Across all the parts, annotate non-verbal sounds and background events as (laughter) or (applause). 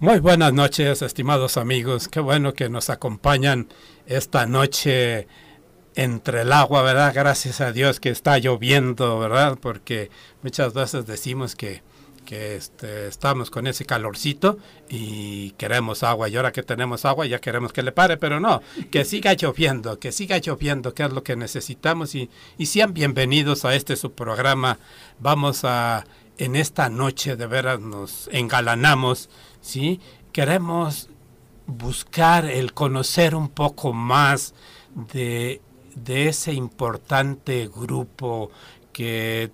Muy buenas noches, estimados amigos. Qué bueno que nos acompañan esta noche entre el agua, ¿verdad? Gracias a Dios que está lloviendo, ¿verdad? Porque muchas veces decimos que, que este, estamos con ese calorcito y queremos agua. Y ahora que tenemos agua ya queremos que le pare, pero no, que siga lloviendo, que siga lloviendo, que es lo que necesitamos. Y, y sean bienvenidos a este su programa. Vamos a, en esta noche de veras nos engalanamos ¿sí? Queremos buscar el conocer un poco más de, de ese importante grupo que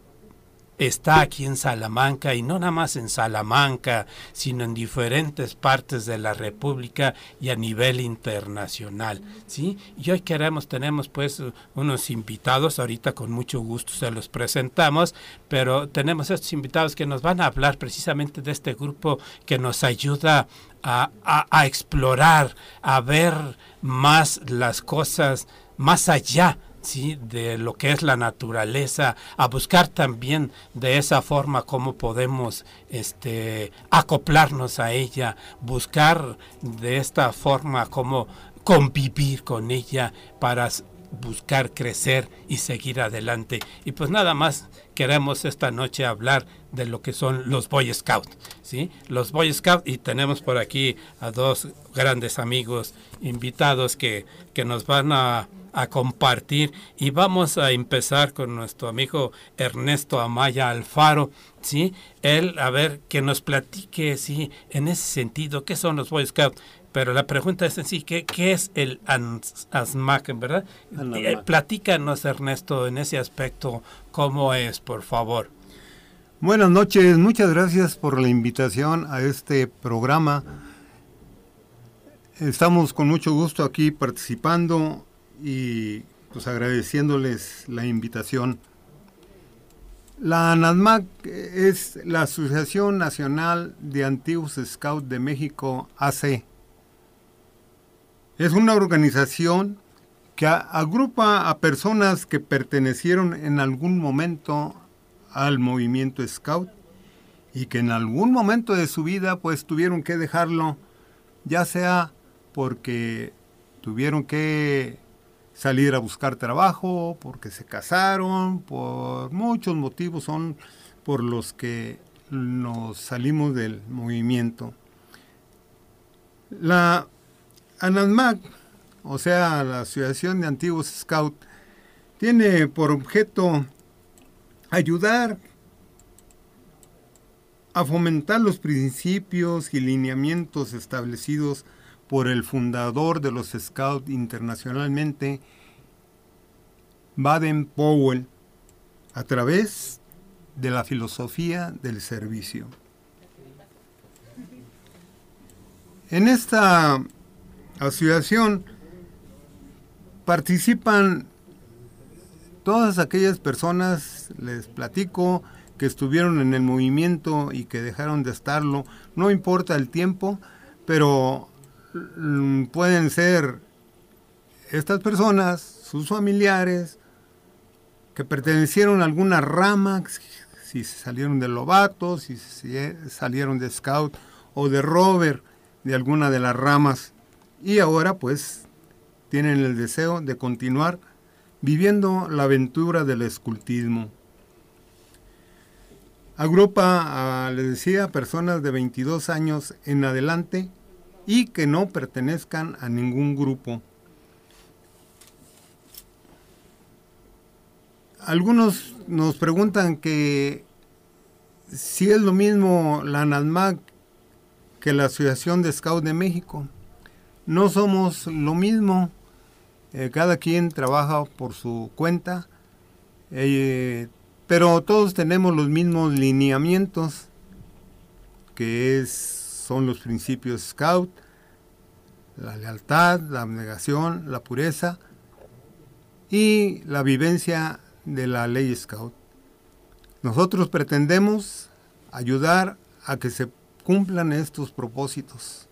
está aquí en Salamanca y no nada más en Salamanca, sino en diferentes partes de la República y a nivel internacional, ¿sí? Y hoy queremos, tenemos pues unos invitados, ahorita con mucho gusto se los presentamos, pero tenemos estos invitados que nos van a hablar precisamente de este grupo que nos ayuda a, a explorar, a ver más las cosas más allá de lo que es la naturaleza, a buscar también de esa forma cómo podemos este, acoplarnos a ella, buscar de esta forma cómo convivir con ella para buscar crecer y seguir adelante. Y pues nada más queremos esta noche hablar de lo que son los Boy Scouts, ¿sí? Los Boy Scouts y tenemos por aquí a dos grandes amigos invitados que, que nos van a a compartir y vamos a empezar con nuestro amigo Ernesto Amaya Alfaro, ¿sí? Él, a ver, que nos platique, ¿sí? En ese sentido, ¿qué son los Boy Scouts? Pero la pregunta es en sí, ¿qué, qué es el ASMAC, verdad? Eh, platícanos, Ernesto, en ese aspecto, ¿cómo es, por favor? Buenas noches, muchas gracias por la invitación a este programa. Estamos con mucho gusto aquí participando y pues agradeciéndoles la invitación. La ANADMAC es la Asociación Nacional de Antiguos Scouts de México, AC. Es una organización que agrupa a personas que pertenecieron en algún momento al movimiento Scout y que en algún momento de su vida pues tuvieron que dejarlo, ya sea porque tuvieron que salir a buscar trabajo, porque se casaron, por muchos motivos son por los que nos salimos del movimiento. La ANASMAC, o sea, la Asociación de Antiguos Scouts, tiene por objeto ayudar a fomentar los principios y lineamientos establecidos por el fundador de los Scouts internacionalmente, Baden Powell, a través de la filosofía del servicio. En esta asociación participan todas aquellas personas, les platico, que estuvieron en el movimiento y que dejaron de estarlo, no importa el tiempo, pero pueden ser estas personas, sus familiares, que pertenecieron a alguna rama, si salieron de Lobato, si salieron de Scout o de Rover, de alguna de las ramas, y ahora pues tienen el deseo de continuar viviendo la aventura del escultismo. Agrupa, les decía, personas de 22 años en adelante y que no pertenezcan a ningún grupo. Algunos nos preguntan que si es lo mismo la ANADMAC que la Asociación de Scout de México. No somos lo mismo, eh, cada quien trabaja por su cuenta, eh, pero todos tenemos los mismos lineamientos, que es son los principios Scout, la lealtad, la abnegación, la pureza y la vivencia de la ley Scout. Nosotros pretendemos ayudar a que se cumplan estos propósitos.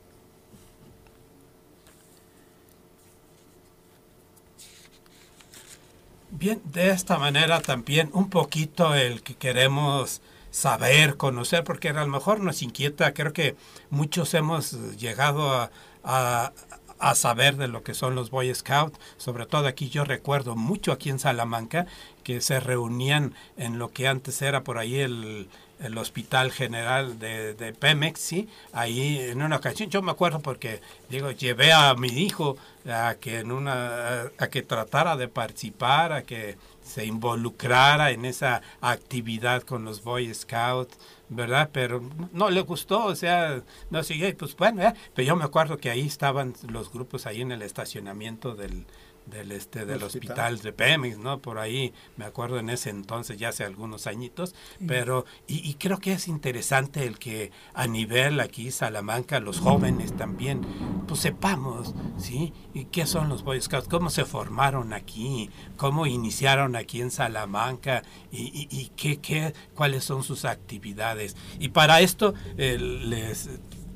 Bien, de esta manera también un poquito el que queremos saber, conocer, porque a lo mejor nos inquieta, creo que muchos hemos llegado a, a saber de lo que son los Boy Scouts, sobre todo aquí yo recuerdo mucho aquí en Salamanca que se reunían en lo que antes era por ahí el, el Hospital General de, de, Pemex, ¿sí? Ahí en una ocasión, yo me acuerdo porque, digo, llevé a mi hijo a que, en una, a que tratara de participar, a que se involucrara en esa actividad con los Boy Scouts, ¿verdad? Pero no le gustó, o sea, no sigue, pues bueno, pero yo me acuerdo que ahí estaban los grupos ahí en el estacionamiento del, del este del hospital. de Pemex, ¿no? Por ahí me acuerdo en ese entonces, ya hace algunos añitos, pero y, creo que es interesante el que a nivel aquí Salamanca los jóvenes también pues sepamos, ¿sí? ¿Y qué son los Boy Scouts? ¿Cómo se formaron aquí? ¿Cómo iniciaron aquí en Salamanca? ¿Y, y, qué, qué, cuáles son sus actividades? Y para esto eh, les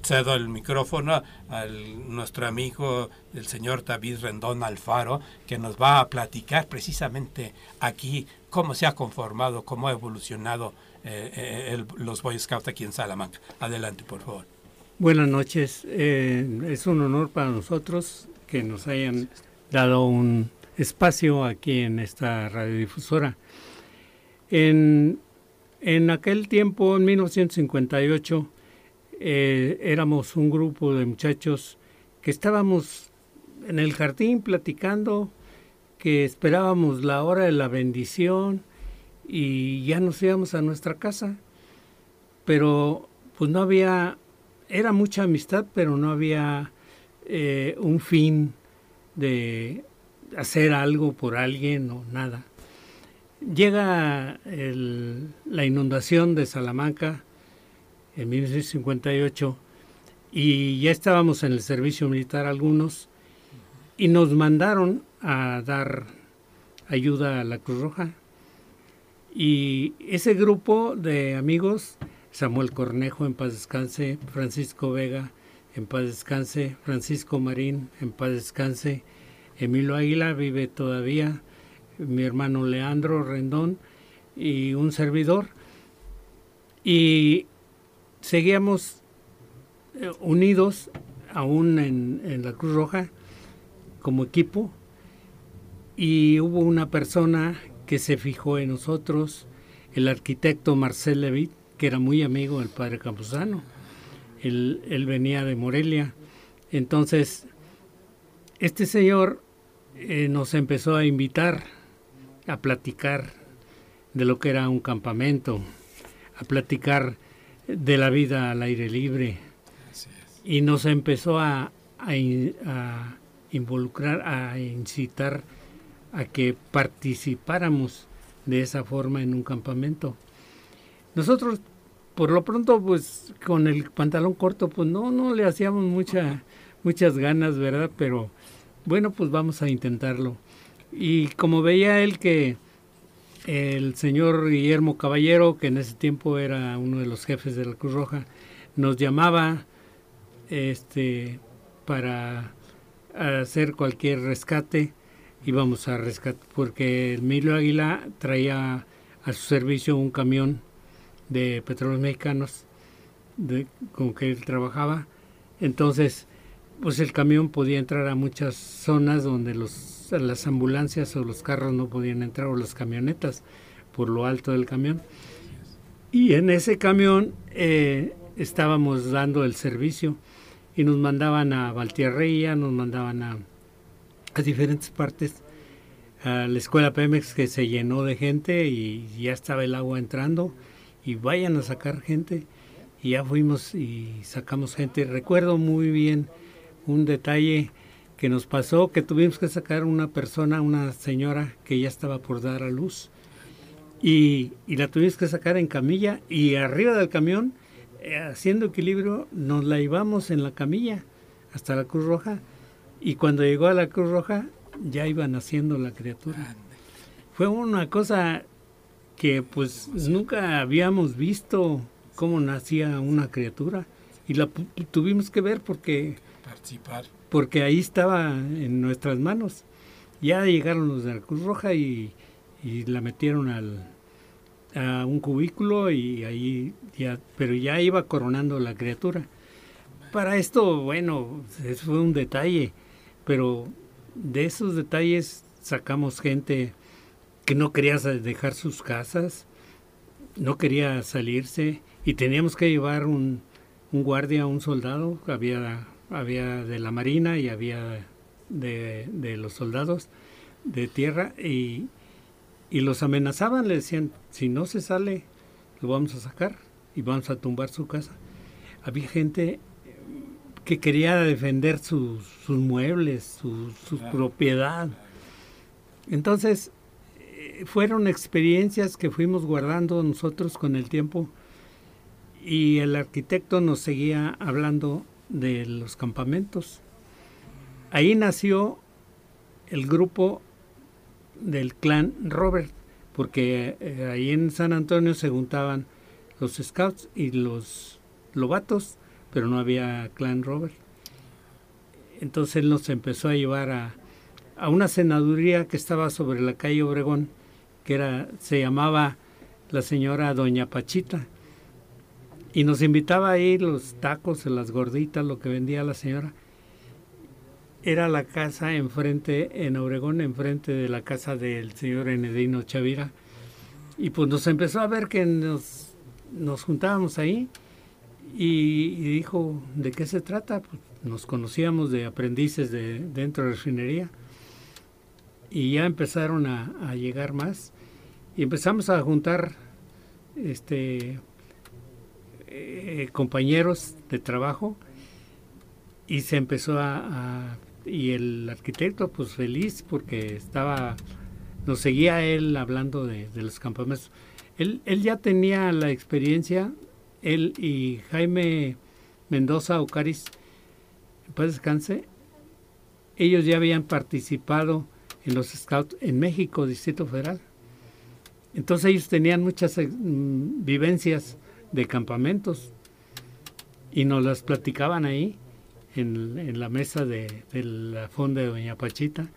cedo el micrófono a nuestro amigo el señor David Rendón Alfaro, que nos va a platicar precisamente aquí cómo se ha conformado, cómo ha evolucionado eh, eh, los Boy Scouts aquí en Salamanca. Adelante, por favor. Buenas noches. Eh, es un honor para nosotros que nos hayan dado un espacio aquí en esta radiodifusora. En, en aquel tiempo, en 1958, eh, éramos un grupo de muchachos que estábamos en el jardín platicando, que esperábamos la hora de la bendición y ya nos íbamos a nuestra casa. Pero pues no había, era mucha amistad, pero no había eh, un fin de hacer algo por alguien o nada. Llega la inundación de Salamanca en 1958 y ya estábamos en el servicio militar algunos y nos mandaron a dar ayuda a la Cruz Roja. Y ese grupo de amigos, Samuel Cornejo en paz descanse, Francisco Vega en paz descanse, Francisco Marín en paz descanse, Emilio Águila vive todavía, mi hermano Leandro Rendón y un servidor. Y seguíamos eh, unidos aún en, la Cruz Roja como equipo y hubo una persona que se fijó en nosotros, el arquitecto Marcel Levit, que era muy amigo del padre Campuzano. Él, venía de Morelia. Entonces, este señor eh, nos empezó a invitar a platicar de lo que era un campamento, a platicar de la vida al aire libre. Y nos empezó a, involucrar, a incitar a que participáramos de esa forma en un campamento. Nosotros, por lo pronto, pues con el pantalón corto, pues no, no le hacíamos mucha, muchas ganas, ¿verdad? Pero bueno, pues vamos a intentarlo. Y como veía él que el señor Guillermo Caballero, que en ese tiempo era uno de los jefes de la Cruz Roja, nos llamaba este, para hacer cualquier rescate. Íbamos a rescatar, porque Emilio Águila traía a su servicio un camión de petróleos mexicanos con que él trabajaba. Entonces, pues el camión podía entrar a muchas zonas donde los las ambulancias o los carros no podían entrar o las camionetas por lo alto del camión. Y en ese camión eh, estábamos dando el servicio y nos mandaban a Valtierreía, nos mandaban a, a diferentes partes, a la escuela Pemex que se llenó de gente y ya estaba el agua entrando y vayan a sacar gente y ya fuimos y sacamos gente. Recuerdo muy bien un detalle que nos pasó que tuvimos que sacar una persona, una señora que ya estaba por dar a luz. Y, la tuvimos que sacar en camilla y arriba del camión, eh, haciendo equilibrio, nos la llevamos en la camilla hasta la Cruz Roja. Y cuando llegó a la Cruz Roja ya iba naciendo la criatura. Fue una cosa que pues nunca habíamos visto cómo nacía una criatura. Y la tuvimos que ver porque participar porque ahí estaba en nuestras manos. Ya llegaron los de la Cruz Roja y, la metieron al, a un cubículo y ahí ya, pero ya iba coronando la criatura. Para esto, bueno, eso fue un detalle, pero de esos detalles sacamos gente que no quería dejar sus casas, no quería salirse y teníamos que llevar un, un guardia, un soldado, había, había de la marina y había de, de los soldados de tierra y, y los amenazaban, le decían, si no se sale, lo vamos a sacar y vamos a tumbar su casa. Había gente que quería defender sus, sus muebles, su, su propiedad. Entonces, eh, fueron experiencias que fuimos guardando nosotros con el tiempo y el arquitecto nos seguía hablando de los campamentos. Ahí nació el grupo del clan Robert, porque eh, ahí en San Antonio se juntaban los scouts y los lobatos pero no había clan Robert. Entonces él nos empezó a llevar a, a una senaduría que estaba sobre la calle Obregón, que era, se llamaba la señora Doña Pachita. Y nos invitaba a ir los tacos, las gorditas, lo que vendía la señora. Era la casa enfrente, en Obregón, enfrente de la casa del señor Enedino Chavira. Y pues nos empezó a ver que nos, nos juntábamos ahí y, dijo, ¿de qué se trata? Pues nos conocíamos de aprendices de, dentro de la refinería y ya empezaron a, llegar más y empezamos a juntar este eh, compañeros de trabajo y se empezó a, y el arquitecto pues feliz porque estaba nos seguía él hablando de, los campamentos él, él ya tenía la experiencia él y Jaime Mendoza Ocaris, pues descanse, ellos ya habían participado en los Scouts en México, Distrito Federal. Entonces ellos tenían muchas mm, vivencias de campamentos y nos las platicaban ahí en, la mesa de, de, la fonda de Doña Pachita.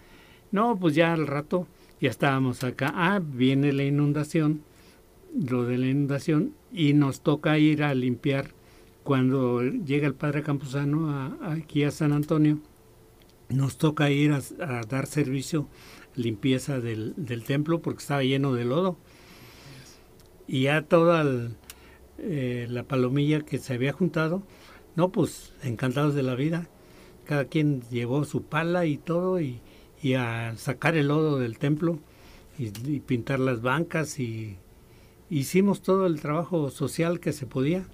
No, pues ya al rato ya estábamos acá. Ah, viene la inundación, lo de la inundación y nos toca ir a limpiar cuando llega el padre Campuzano aquí a San Antonio, nos toca ir a, dar servicio, limpieza del, templo porque estaba lleno de lodo. Y ya toda eh, la palomilla que se había juntado, no, pues encantados de la vida. Cada quien llevó su pala y todo y, a sacar el lodo del templo y pintar las bancas y hicimos todo el trabajo social que se podía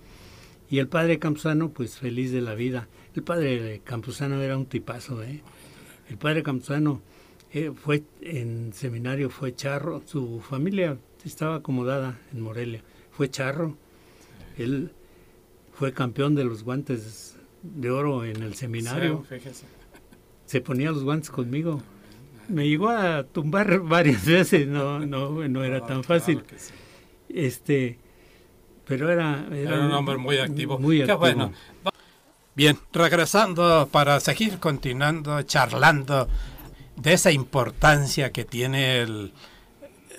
y el padre Campuzano pues feliz de la vida. El padre Campuzano era un tipazo, ¿eh? El padre Campuzano eh, fue en seminario, fue charro, su familia estaba acomodada en Morelia, fue charro. Él fue campeón de los guantes de oro en el seminario. se ponía los guantes conmigo. Me llegó a tumbar (laughs) varias veces, no, no, no era tan fácil. Este, pero era, era, un hombre muy activo. Muy Qué bueno. Bien, regresando para seguir continuando, charlando de esa importancia que tiene el,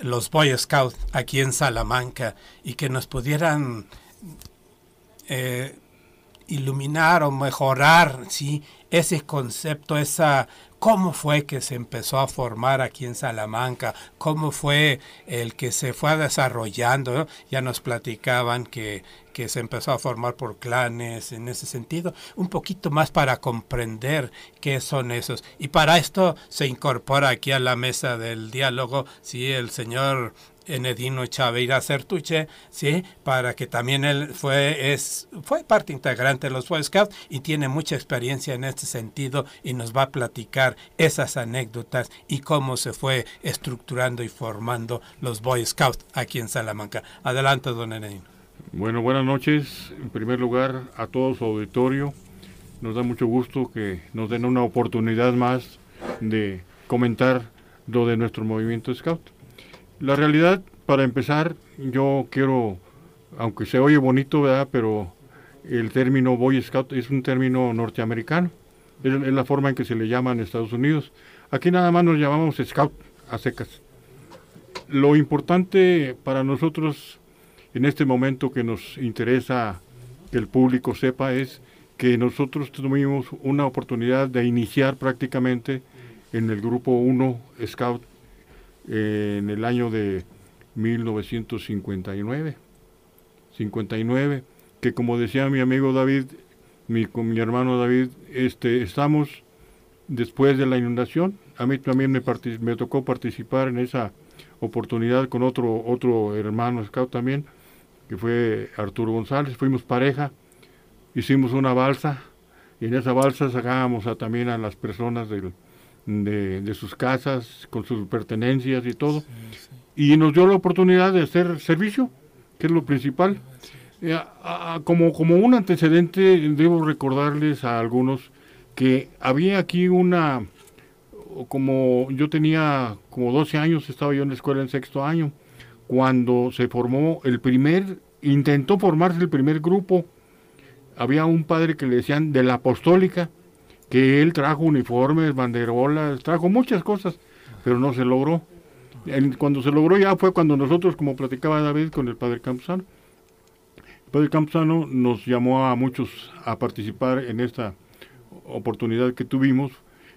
los Boy Scouts aquí en Salamanca y que nos pudieran eh, iluminar o mejorar ¿sí? ese concepto, esa cómo fue que se empezó a formar aquí en Salamanca, cómo fue el que se fue desarrollando. Ya nos platicaban que, que se empezó a formar por clanes en ese sentido, un poquito más para comprender qué son esos. Y para esto se incorpora aquí a la mesa del diálogo, sí, el señor Enedino Chaveira Certuche, ¿sí? para que también él fue, es, fue parte integrante de los Boy Scouts y tiene mucha experiencia en este sentido y nos va a platicar esas anécdotas y cómo se fue estructurando y formando los Boy Scouts aquí en Salamanca. Adelante, don Enedino. Bueno, buenas noches. En primer lugar, a todo su auditorio. Nos da mucho gusto que nos den una oportunidad más de comentar lo de nuestro movimiento Scout. La realidad, para empezar, yo quiero, aunque se oye bonito, ¿verdad? Pero el término Boy Scout es un término norteamericano. Es, la forma en que se le llama en Estados Unidos. Aquí nada más nos llamamos Scout a secas. lo importante para nosotros en este momento que nos interesa que el público sepa es que nosotros tuvimos una oportunidad de iniciar prácticamente en el grupo 1 Scout en el año de 1959. 59, que como decía mi amigo David, mi, con mi hermano David, este, estamos después de la inundación. A mí también me, me tocó participar en esa oportunidad con otro, otro hermano scout también, que fue Arturo González. Fuimos pareja, hicimos una balsa y en esa balsa sacábamos a, también a las personas de, de, sus casas con sus pertenencias y todo. Y nos dio la oportunidad de hacer servicio, que es lo principal. Eh, como, como un antecedente, debo recordarles a algunos que había aquí una, como yo tenía como 12 años, estaba yo en la escuela en sexto año, cuando se formó el primer, intentó formarse el primer grupo, había un padre que le decían de la apostólica, que él trajo uniformes, banderolas, trajo muchas cosas, pero no se logró. Cuando se logró ya fue cuando nosotros, como platicaba David con el padre Campuzano, el padre Campuzano nos llamó a muchos a participar en esta oportunidad que tuvimos,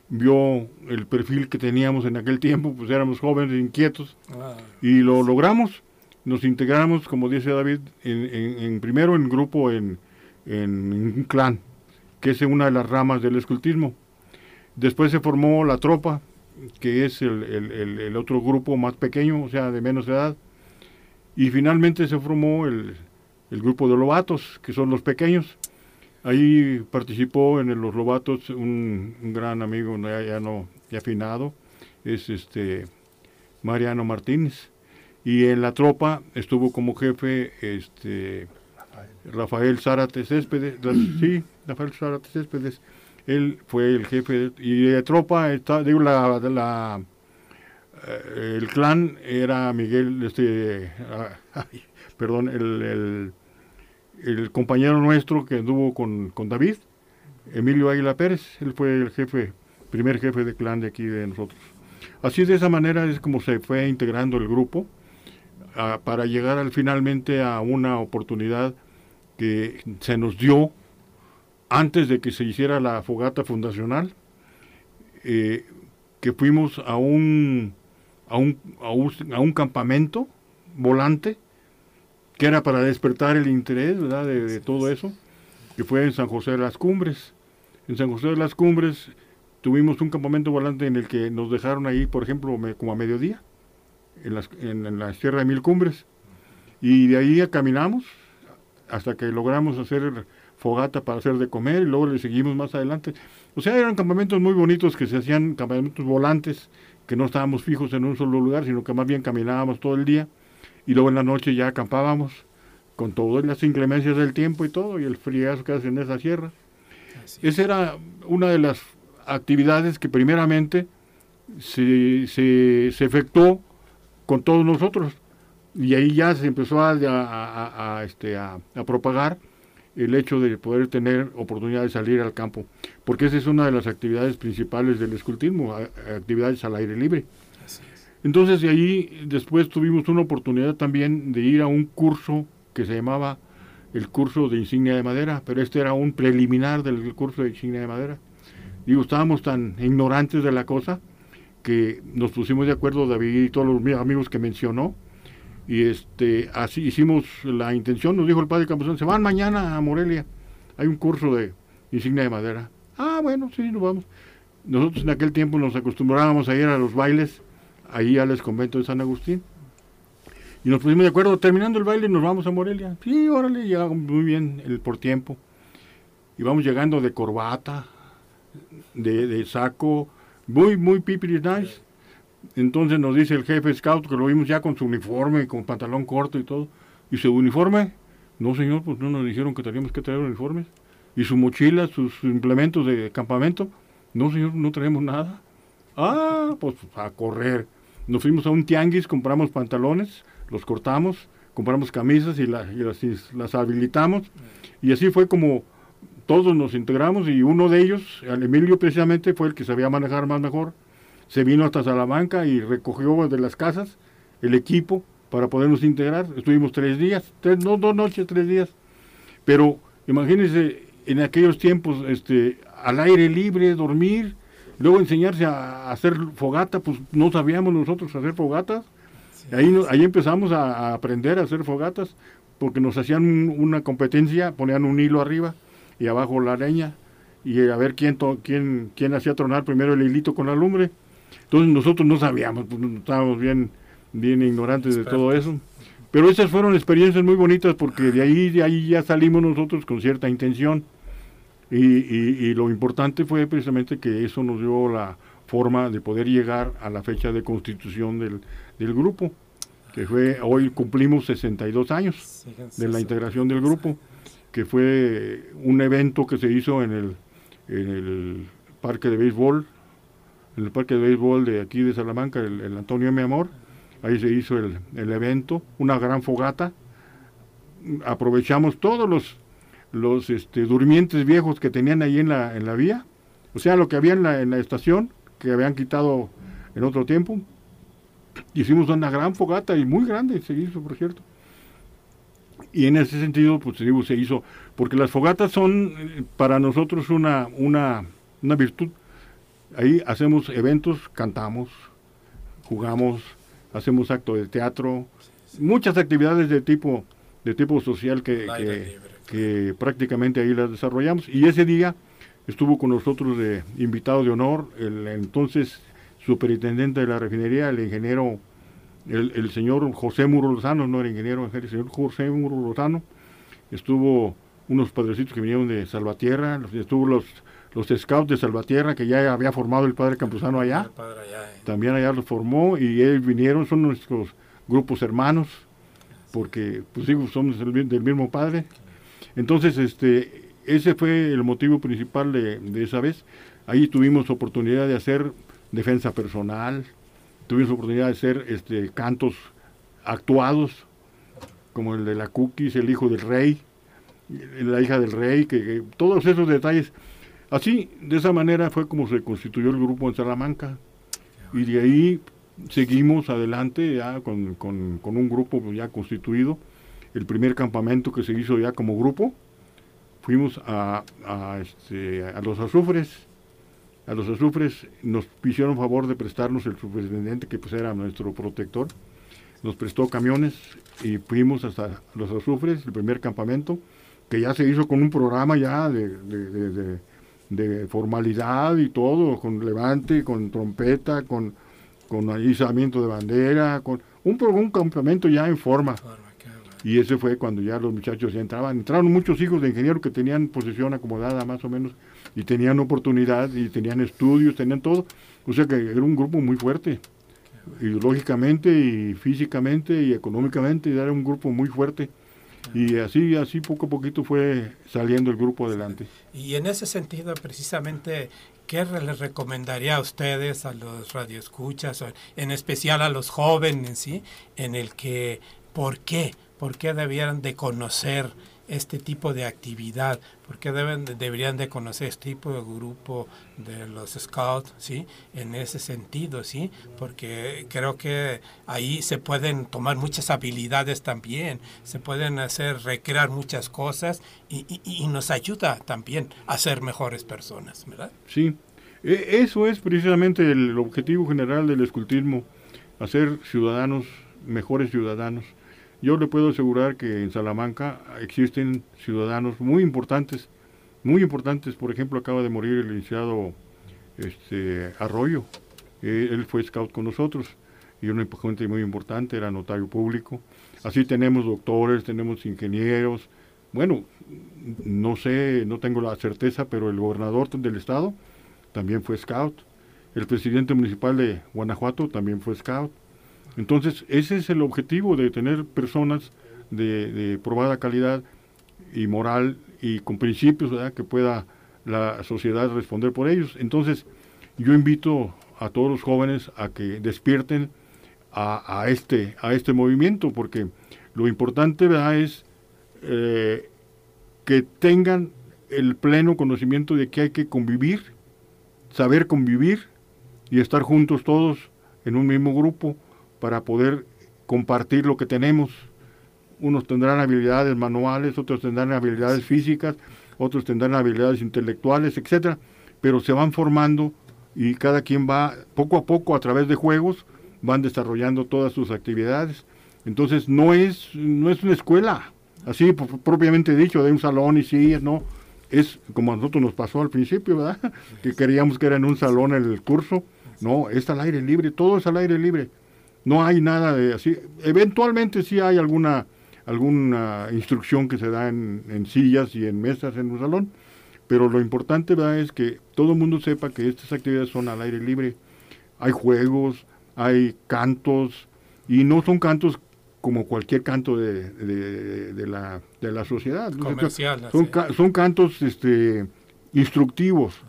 vio el perfil que teníamos en aquel tiempo, pues éramos jóvenes, inquietos, ah. y lo logramos. Nos integramos, como dice David, en, primero en grupo, en, un clan, que es una de las ramas del escultismo. Después se formó la tropa, que es el, otro grupo más pequeño, o sea, de menos edad. Y finalmente se formó el, grupo de lobatos, que son los pequeños. Ahí participó en los Lobatos un, gran amigo, ya, no ya afinado, es este Mariano Martínez. Y en la tropa estuvo como jefe este Rafael Zárate Céspedes, (clears throat) sí, Rafael Zárate Céspedes. Él fue el jefe y de tropa está, digo la, la eh, el clan era Miguel este perdón, el el compañero nuestro que anduvo con, con David, Emilio Águila Pérez, él fue el jefe, primer jefe de clan de aquí de nosotros. Así de esa manera es como se fue integrando el grupo para llegar al, finalmente a una oportunidad que se nos dio antes de que se hiciera la fogata fundacional, eh, que fuimos a un, a un, a un, campamento volante que era para despertar el interés. De, todo eso, que fue en San José de las Cumbres. En San José de las Cumbres tuvimos un campamento volante en el que nos dejaron ahí, por ejemplo, como a mediodía, en, las, en, la Sierra de Mil Cumbres. Y de ahí caminamos hasta que logramos hacer fogata para hacer de comer y luego le seguimos más adelante. O sea, eran campamentos muy bonitos que se hacían campamentos volantes, que no estábamos fijos en un solo lugar, sino que más bien caminábamos todo el día y luego en la noche ya acampábamos con todas las inclemencias del tiempo y todo, y el frío que hace en esa sierra. Esa era una de las actividades que primeramente se, se, efectuó con todos nosotros, y ahí ya se empezó a, este, a, propagar el hecho de poder tener oportunidad de salir al campo, porque esa es una de las actividades principales del escultismo, actividades al aire libre. Entonces de ahí después tuvimos una oportunidad también de ir a un curso que se llamaba el curso de insignia de madera, pero este era un preliminar del curso de insignia de madera. Digo, estábamos tan ignorantes de la cosa que nos pusimos de acuerdo David y todos los amigos que mencionó y este así hicimos la intención, nos dijo el padre Campuzano, se van mañana a Morelia, hay un curso de insignia de madera. Ah, bueno, sí, nos vamos. Nosotros en aquel tiempo nos acostumbrábamos a ir a los bailes ahí al convento de San Agustín. Y nos pusimos de acuerdo, terminando el baile nos vamos a Morelia. Sí, órale, llegamos muy bien el por tiempo. Y vamos llegando de corbata, de, saco, muy, muy pipiris nice. Entonces nos dice el jefe scout que lo vimos ya con su uniforme, con pantalón corto y todo. ¿Y su uniforme? No, señor, pues no nos dijeron que teníamos que traer uniformes. ¿Y su mochila, sus implementos de campamento? No, señor, no traemos nada. Ah, pues a correr. Nos fuimos a un tianguis, compramos pantalones, los cortamos, compramos camisas y, las, las, habilitamos. Y así fue como todos nos integramos y uno de ellos, el Emilio precisamente, fue el que sabía manejar más mejor. Se vino hasta Salamanca y recogió de las casas el equipo para podernos integrar. Estuvimos tres días, tres, no, dos noches, tres días. Pero imagínense en aquellos tiempos, este, al aire libre, dormir, luego enseñarse a, hacer fogata, pues no sabíamos nosotros hacer fogatas. ahí, ahí empezamos a, aprender a hacer fogatas, porque nos hacían una competencia, ponían un hilo arriba y abajo la leña, y a ver quién, quién, quién hacía tronar primero el hilito con la lumbre. Entonces nosotros no sabíamos, pues estábamos bien, bien ignorantes de todo eso. Pero esas fueron experiencias muy bonitas porque de ahí, de ahí ya salimos nosotros con cierta intención. Y, y, lo importante fue precisamente que eso nos dio la forma de poder llegar a la fecha de constitución del, del grupo, que fue, hoy cumplimos 62 años de la integración del grupo, que fue un evento que se hizo en el, en el parque de béisbol, en el parque de béisbol de aquí de Salamanca, el, Antonio M. Amor, ahí se hizo el, el evento, una gran fogata, aprovechamos todos los los este, durmientes viejos que tenían ahí en la, en la vía, o sea, lo que había en la, en estación, que habían quitado en otro tiempo. Hicimos una gran fogata y muy grande se hizo, por cierto. Y en ese sentido, pues se hizo, porque las fogatas son eh, para nosotros una, una, una virtud. Ahí hacemos eventos, cantamos, jugamos, hacemos actos de teatro, muchas actividades de tipo, de tipo social que, que prácticamente ahí las desarrollamos. Y ese día estuvo con nosotros de invitado de honor el entonces superintendente de la refinería, el ingeniero, el, señor José Muro Lozano, no era ingeniero, el señor José Muro Lozano. Estuvo unos padrecitos que vinieron de Salvatierra, estuvo los, los scouts de Salvatierra, que ya había formado el padre Campuzano allá. Eh. También allá los formó y ellos vinieron, son nuestros grupos hermanos, porque pues digo, somos del mismo padre. Entonces, este, ese fue el motivo principal de, esa vez. Ahí tuvimos oportunidad de hacer defensa personal, tuvimos oportunidad de hacer este, cantos actuados, como el de la Cookies, el hijo del rey, la hija del rey, que, todos esos detalles. Así, de esa manera fue como se constituyó el grupo en Salamanca. Y de ahí seguimos adelante ya con, con un grupo ya constituido el primer campamento que se hizo ya como grupo, fuimos a, a, este, a los azufres. A los azufres nos hicieron favor de prestarnos el superintendente, que pues era nuestro protector. Nos prestó camiones y fuimos hasta los azufres, el primer campamento, que ya se hizo con un programa ya de, de, de, formalidad y todo, con levante, con trompeta, con, con izamiento de bandera, con un, un campamento ya en forma. Y ese fue cuando ya los muchachos ya entraban. Entraron muchos hijos de ingenieros que tenían posición acomodada más o menos y tenían oportunidad y tenían estudios, tenían todo. O sea que era un grupo muy fuerte, ideológicamente y físicamente y económicamente, era un grupo muy fuerte. Y así, así poco a poquito fue saliendo el grupo adelante. Y en ese sentido, precisamente, ¿qué les recomendaría a ustedes, a los radioescuchas, en especial a los jóvenes, ¿sí? en el que, ¿por qué? ¿Por qué debieran de conocer este tipo de actividad? ¿Por qué deben, deberían de conocer este tipo de grupo de los scouts? ¿sí? En ese sentido, ¿sí? Porque creo que ahí se pueden tomar muchas habilidades también, se pueden hacer, recrear muchas cosas y, y nos ayuda también a ser mejores personas, ¿verdad? Sí, e, eso es precisamente el objetivo general del escultismo, hacer ciudadanos, mejores ciudadanos yo le puedo asegurar que en Salamanca existen ciudadanos muy importantes, muy importantes. Por ejemplo, acaba de morir el licenciado este, Arroyo. Eh, él fue scout con nosotros y una gente muy importante, era notario público. Así tenemos doctores, tenemos ingenieros. Bueno, no sé, no tengo la certeza, pero el gobernador del estado también fue scout. El presidente municipal de Guanajuato también fue scout. Entonces, ese es el objetivo de tener personas de, probada calidad y moral y con principios que pueda la sociedad responder por ellos. Entonces, yo invito a todos los jóvenes a que despierten a, este, a este movimiento, porque lo importante es eh, que tengan el pleno conocimiento de que hay que convivir, saber convivir y estar juntos todos en un mismo grupo para poder compartir lo que tenemos. Unos tendrán habilidades manuales, otros tendrán habilidades físicas, otros tendrán habilidades intelectuales, etcétera, pero se van formando y cada quien va poco a poco a través de juegos van desarrollando todas sus actividades. Entonces no es no es una escuela, así propiamente dicho, de un salón y sillas, no, es como a nosotros nos pasó al principio, ¿verdad? (laughs) Que queríamos que era en un salón el curso. No, es al aire libre, todo es al aire libre. No hay nada de así. Eventualmente sí hay alguna alguna instrucción que se da en, sillas y en mesas en un salón, pero lo importante ¿verdad? es que todo el mundo sepa que estas actividades son al aire libre. Hay juegos, hay cantos, y no son cantos como cualquier canto de, de, la, de la sociedad. son, son cantos este, instructivos.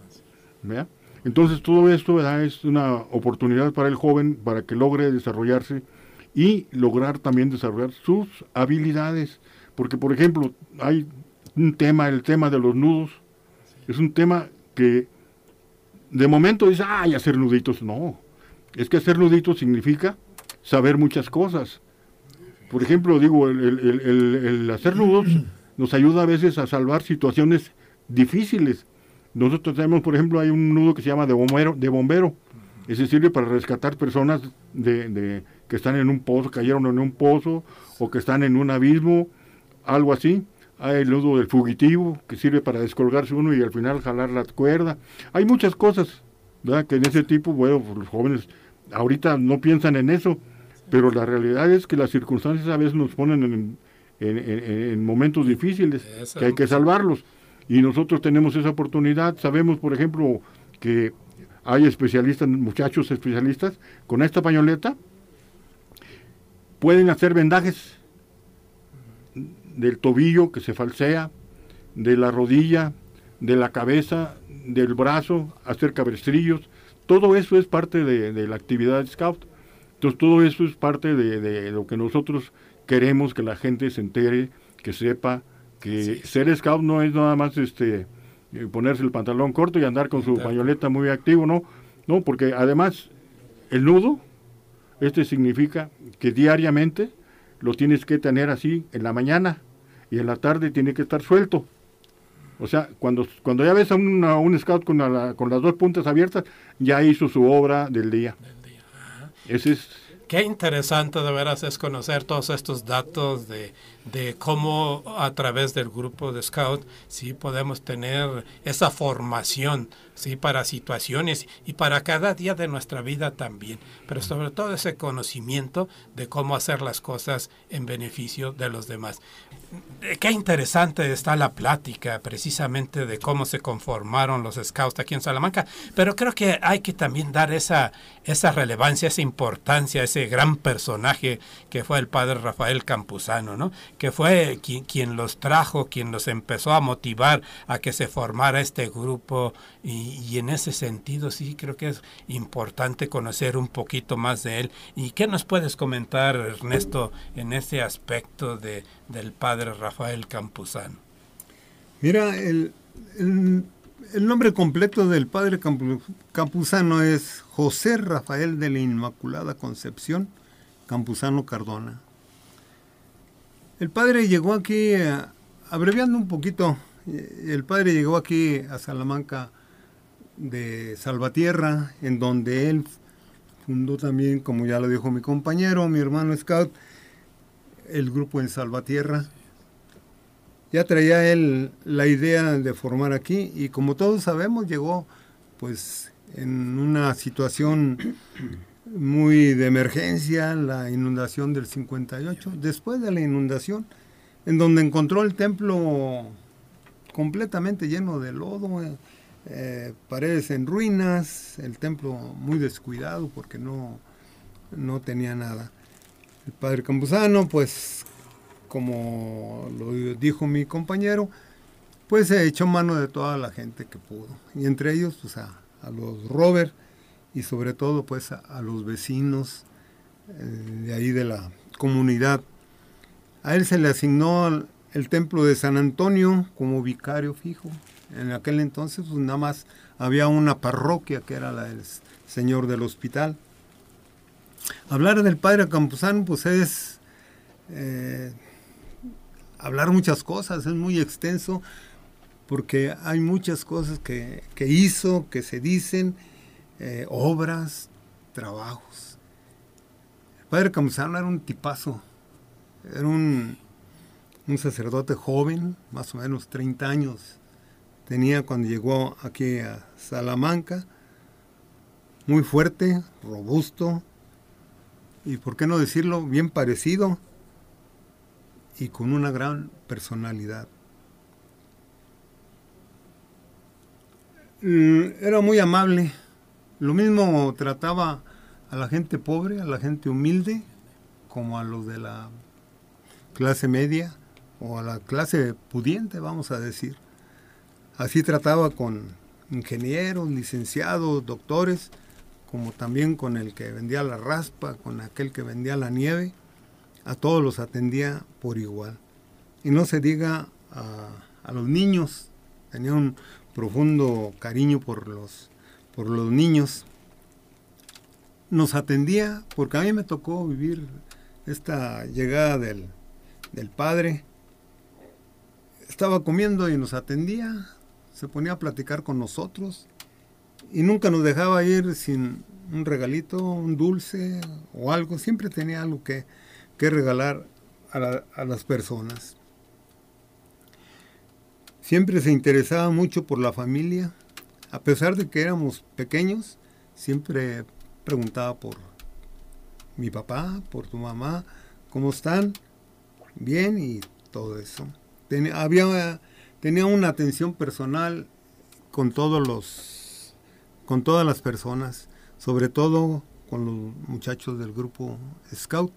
Entonces todo esto es una oportunidad para el joven para que logre desarrollarse y lograr también desarrollar sus habilidades. Porque, por ejemplo, hay un tema, el tema de los nudos. Es un tema que de momento dice, ay, hacer nuditos. No, es que hacer nuditos significa saber muchas cosas. Por ejemplo, digo, el, hacer nudos nos ayuda a veces a salvar situaciones difíciles. Nosotros tenemos, por ejemplo, hay un nudo que se llama de bombero. De bombero. Ese sirve para rescatar personas de, que están en un pozo, cayeron en un pozo, o que están en un abismo, algo así. Hay el nudo del fugitivo, que sirve para descolgarse uno y al final jalar la cuerda. Hay muchas cosas, ¿verdad? Que en ese tipo, bueno, los jóvenes ahorita no piensan en eso, pero la realidad es que las circunstancias a veces nos ponen en, momentos difíciles, que hay que salvarlos. Y nosotros tenemos esa oportunidad. Sabemos, por ejemplo, que hay especialistas, muchachos especialistas, con esta pañoleta pueden hacer vendajes del tobillo que se falsea, de la rodilla, de la cabeza, del brazo, hacer cabestrillos. Todo eso es parte de, de la actividad scout. Entonces todo eso es parte de, lo que nosotros queremos que la gente se entere, que sepa que ser scout no es nada más este eh, ponerse el pantalón corto y andar con su pañoleta muy activo, no, no, porque además el nudo, este significa que diariamente lo tienes que tener así en la mañana y en la tarde tiene que estar suelto. O sea, cuando, cuando ya ves a, un scout con, con las dos puntas abiertas, ya hizo su obra del día. Ese es Qué interesante de veras es conocer todos estos datos de, de cómo a través del grupo de Scout sí podemos tener esa formación sí para situaciones y para cada día de nuestra vida también, pero sobre todo ese conocimiento de cómo hacer las cosas en beneficio de los demás. Eh, qué interesante está la plática precisamente de cómo se conformaron los Scouts aquí en Salamanca, pero creo que hay que también dar esa, esa relevancia, esa importancia, ese gran personaje que fue el padre Rafael Campuzano, ¿no? que fue quien, los trajo, quien los empezó a motivar a que se formara este grupo y, en ese sentido sí creo que es importante conocer un poquito más de él. ¿Y qué nos puedes comentar, Ernesto, en ese aspecto de, del padre Rafael Campuzano? Mira, el, nombre completo del padre Campuzano es José Rafael de la Inmaculada Concepción Campuzano Cardona. El padre llegó aquí, eh, abreviando un poquito, eh, el padre llegó aquí a Salamanca de Salvatierra, en donde él fundó también, como ya lo dijo mi compañero, mi hermano Scout, el grupo en Salvatierra. Ya traía él la idea de formar aquí y como todos sabemos llegó pues en una situación muy de emergencia, la inundación del 58, después de la inundación, en donde encontró el templo completamente lleno de lodo, eh, eh, paredes en ruinas, el templo muy descuidado porque no, no tenía nada. El padre Campuzano, pues, como lo dijo mi compañero, pues se echó mano de toda la gente que pudo, y entre ellos, pues, a, los Robert, y sobre todo pues a, los vecinos eh, de ahí de la comunidad. A él se le asignó el, templo de San Antonio como vicario fijo. En aquel entonces pues nada más había una parroquia que era la del Señor del Hospital. Hablar del padre Campuzano, pues es eh, hablar muchas cosas, es muy extenso, porque hay muchas cosas que, hizo, que se dicen, eh, obras, trabajos. El padre Campuzano era un tipazo, era un, un sacerdote joven, más o menos 30 años tenía cuando llegó aquí a Salamanca, muy fuerte, robusto, y por qué no decirlo, bien parecido y con una gran personalidad. Mm, era muy amable, lo mismo trataba a la gente pobre, a la gente humilde, como a los de la clase media o a la clase pudiente, vamos a decir. Así trataba con ingenieros, licenciados, doctores, como también con el que vendía la raspa, con aquel que vendía la nieve, a todos los atendía por igual. Y no se diga a, los niños, tenía un profundo cariño por los, por los niños. Nos atendía, porque a mí me tocó vivir esta llegada del, del padre. Estaba comiendo y nos atendía, se ponía a platicar con nosotros y nunca nos dejaba ir sin un regalito, un dulce o algo. Siempre tenía algo que, regalar a, las personas. Siempre se interesaba mucho por la familia. A pesar de que éramos pequeños, siempre preguntaba por mi papá, por tu mamá, cómo están, bien y todo eso. había, tenía una atención personal con todos los con todas las personas, sobre todo con los muchachos del grupo Scout.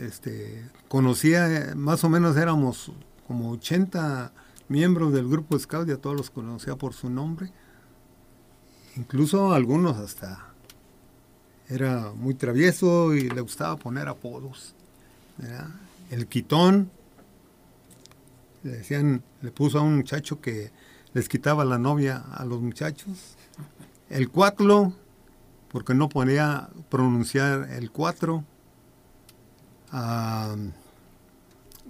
Este, conocía, más o menos éramos como 80 miembros del grupo Scout y a todos los conocía por su nombre. Incluso algunos hasta era muy travieso y le gustaba poner apodos. El quitón, le decían, le puso a un muchacho que les quitaba la novia a los muchachos. El cuatlo, porque no podía pronunciar el cuatro. Ah,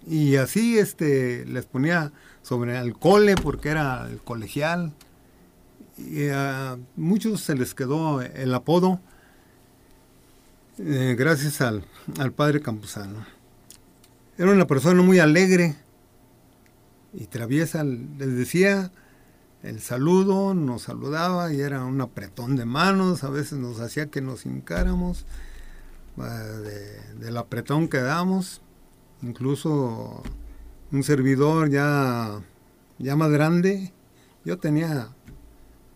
y así este, les ponía sobre el cole, porque era el colegial. Y a muchos se les quedó el apodo eh, gracias al, al padre Campuzano. Era una persona muy alegre y traviesa. Les decía el saludo, nos saludaba y era un apretón de manos, a veces nos hacía que nos hincáramos de, del apretón que damos, incluso un servidor ya, ya más grande, yo tenía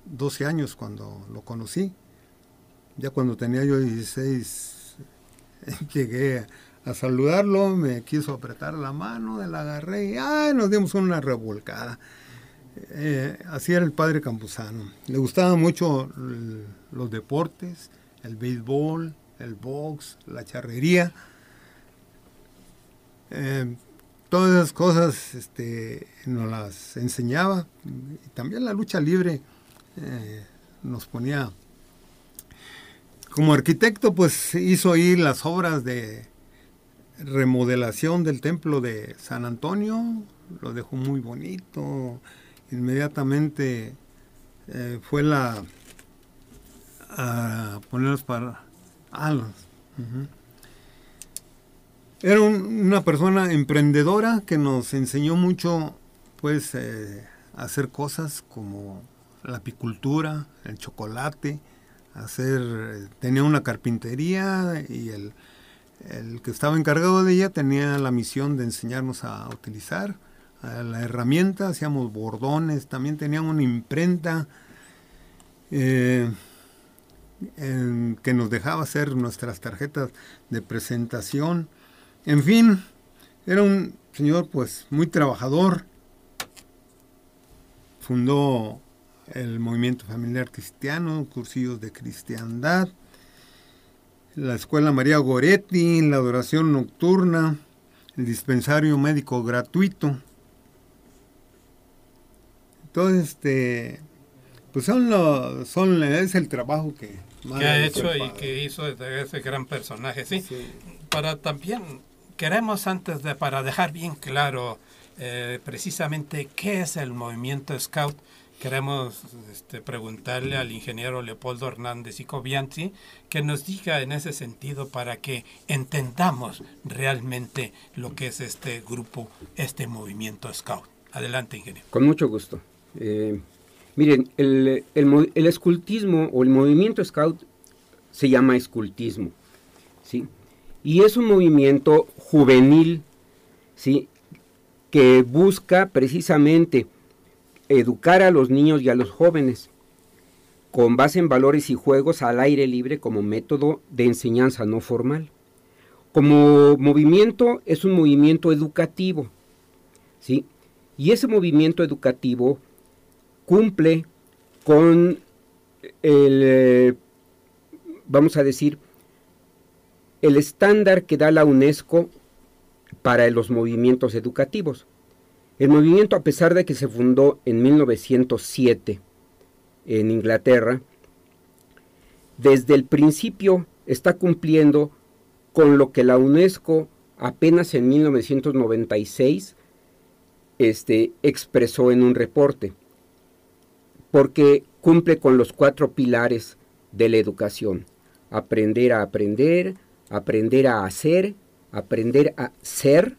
12 años cuando lo conocí, ya cuando tenía yo 16 (laughs) llegué a saludarlo, me quiso apretar la mano, la agarré y ¡ay! nos dimos una revolcada. Eh, así era el padre Campuzano. Le gustaban mucho los deportes, el béisbol, el box, la charrería. Eh, todas esas cosas este, nos las enseñaba. Y también la lucha libre eh, nos ponía... Como arquitecto, pues hizo ahí las obras de remodelación del templo de San Antonio, lo dejó muy bonito, inmediatamente eh, fue la a ponerlos para alas. Era una persona emprendedora que nos enseñó mucho pues eh, hacer cosas como la apicultura, el chocolate, hacer tenía una carpintería y el, el que estaba encargado de ella tenía la misión de enseñarnos a utilizar la herramienta, hacíamos bordones, también teníamos una imprenta eh, que nos dejaba hacer nuestras tarjetas de presentación. En fin, era un señor pues muy trabajador. Fundó el movimiento familiar cristiano, cursillos de cristiandad, la escuela María Goretti, la adoración nocturna, el dispensario médico gratuito. Entonces, este, pues son, son es el trabajo que que ha hecho y que hizo ese gran personaje, ¿sí? Para también, queremos antes de, para dejar bien claro eh, precisamente qué es el movimiento Scout, queremos este, preguntarle al ingeniero Leopoldo Hernández y Cobianzi que nos diga en ese sentido para que entendamos realmente lo que es este grupo, este movimiento Scout. Adelante, ingeniero. Con mucho gusto. Eh, miren, el, el, escultismo o el movimiento Scout se llama escultismo, ¿sí? Y es un movimiento juvenil, ¿sí? Que busca precisamente educar a los niños y a los jóvenes con base en valores y juegos al aire libre como método de enseñanza no formal. Como movimiento es un movimiento educativo, ¿sí? Y ese movimiento educativo cumple con el, eh, vamos a decir, el estándar que da la UNESCO para los movimientos educativos. El movimiento, a pesar de que se fundó en 1907 en Inglaterra, desde el principio está cumpliendo con lo que la UNESCO apenas en 1996 este, expresó en un reporte, porque cumple con los cuatro pilares de la educación. Aprender a aprender, aprender a hacer, aprender a ser,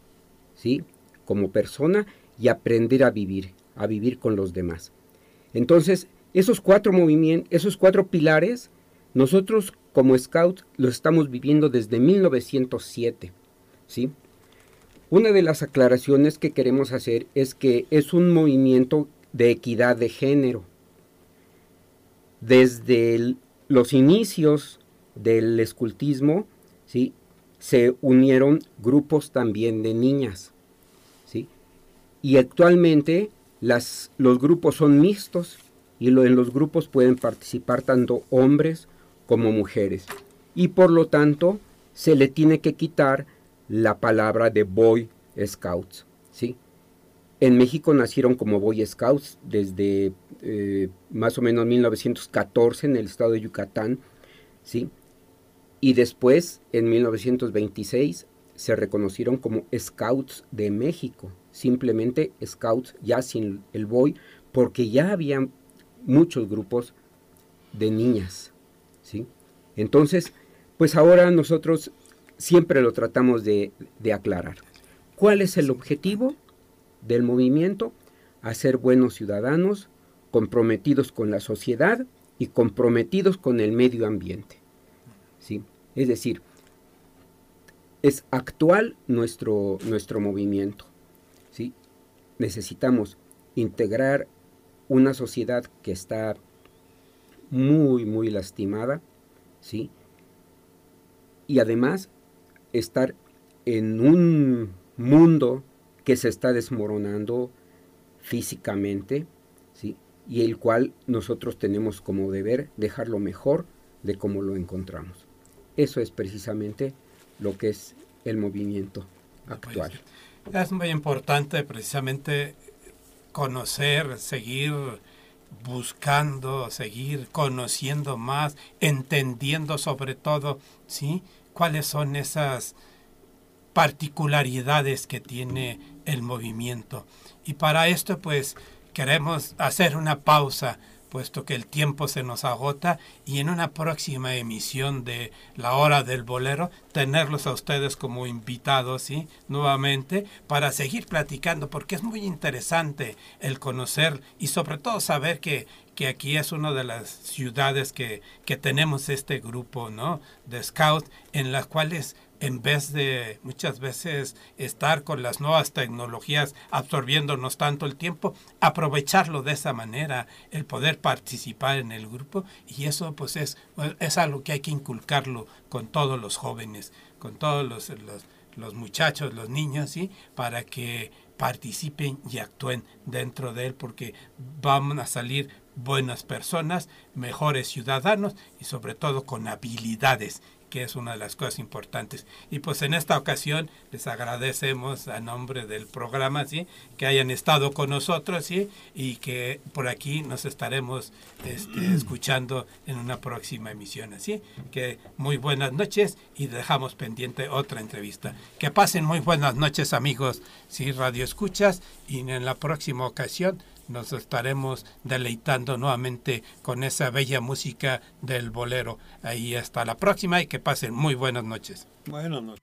¿sí? Como persona y aprender a vivir, a vivir con los demás. Entonces, esos cuatro movimientos, esos cuatro pilares, nosotros como Scouts los estamos viviendo desde 1907, ¿sí? Una de las aclaraciones que queremos hacer es que es un movimiento de equidad de género. Desde los inicios del escultismo, ¿sí? se unieron grupos también de niñas y actualmente las, los grupos son mixtos y en los grupos pueden participar tanto hombres como mujeres. Y por lo tanto se le tiene que quitar la palabra de Boy Scouts. ¿sí? En México nacieron como Boy Scouts desde eh, más o menos 1914 en el estado de Yucatán. ¿sí? Y después, en 1926, se reconocieron como Scouts de México simplemente Scouts, ya sin el Boy, porque ya había muchos grupos de niñas, ¿sí? Entonces, pues ahora nosotros siempre lo tratamos de, de aclarar. ¿Cuál es el objetivo del movimiento? Hacer buenos ciudadanos, comprometidos con la sociedad y comprometidos con el medio ambiente. ¿sí? Es decir, es actual nuestro, nuestro movimiento necesitamos integrar una sociedad que está muy, muy lastimada, ¿sí? Y además estar en un mundo que se está desmoronando físicamente, ¿sí? Y el cual nosotros tenemos como deber dejarlo mejor de como lo encontramos. Eso es precisamente lo que es el movimiento actual. Es muy importante precisamente conocer, seguir buscando, seguir conociendo más, entendiendo sobre todo, ¿sí? cuáles son esas particularidades que tiene el movimiento. Y para esto pues queremos hacer una pausa puesto que el tiempo se nos agota y en una próxima emisión de La Hora del Bolero tenerlos a ustedes como invitados, ¿sí? Nuevamente para seguir platicando porque es muy interesante el conocer y sobre todo saber que, que aquí es una de las ciudades que, que tenemos este grupo, ¿no? De scouts en las cuales en vez de muchas veces estar con las nuevas tecnologías absorbiéndonos tanto el tiempo, aprovecharlo de esa manera, el poder participar en el grupo y eso pues es, es algo que hay que inculcarlo con todos los jóvenes, con todos los, los, muchachos, los niños. Para que participen y actúen dentro de él porque vamos a salir buenas personas, mejores ciudadanos y sobre todo con habilidades que es una de las cosas importantes. Y pues en esta ocasión les agradecemos a nombre del programa, ¿sí? Que hayan estado con nosotros, ¿sí? Y que por aquí nos estaremos este, (clears throat) escuchando en una próxima emisión, ¿así? Que muy buenas noches y dejamos pendiente otra entrevista. Que pasen muy buenas noches, amigos, ¿sí? Radio Escuchas y en la próxima ocasión nos estaremos deleitando nuevamente con esa bella música del bolero. Ahí hasta la próxima y que pasen muy buenas noches. Buenas noches.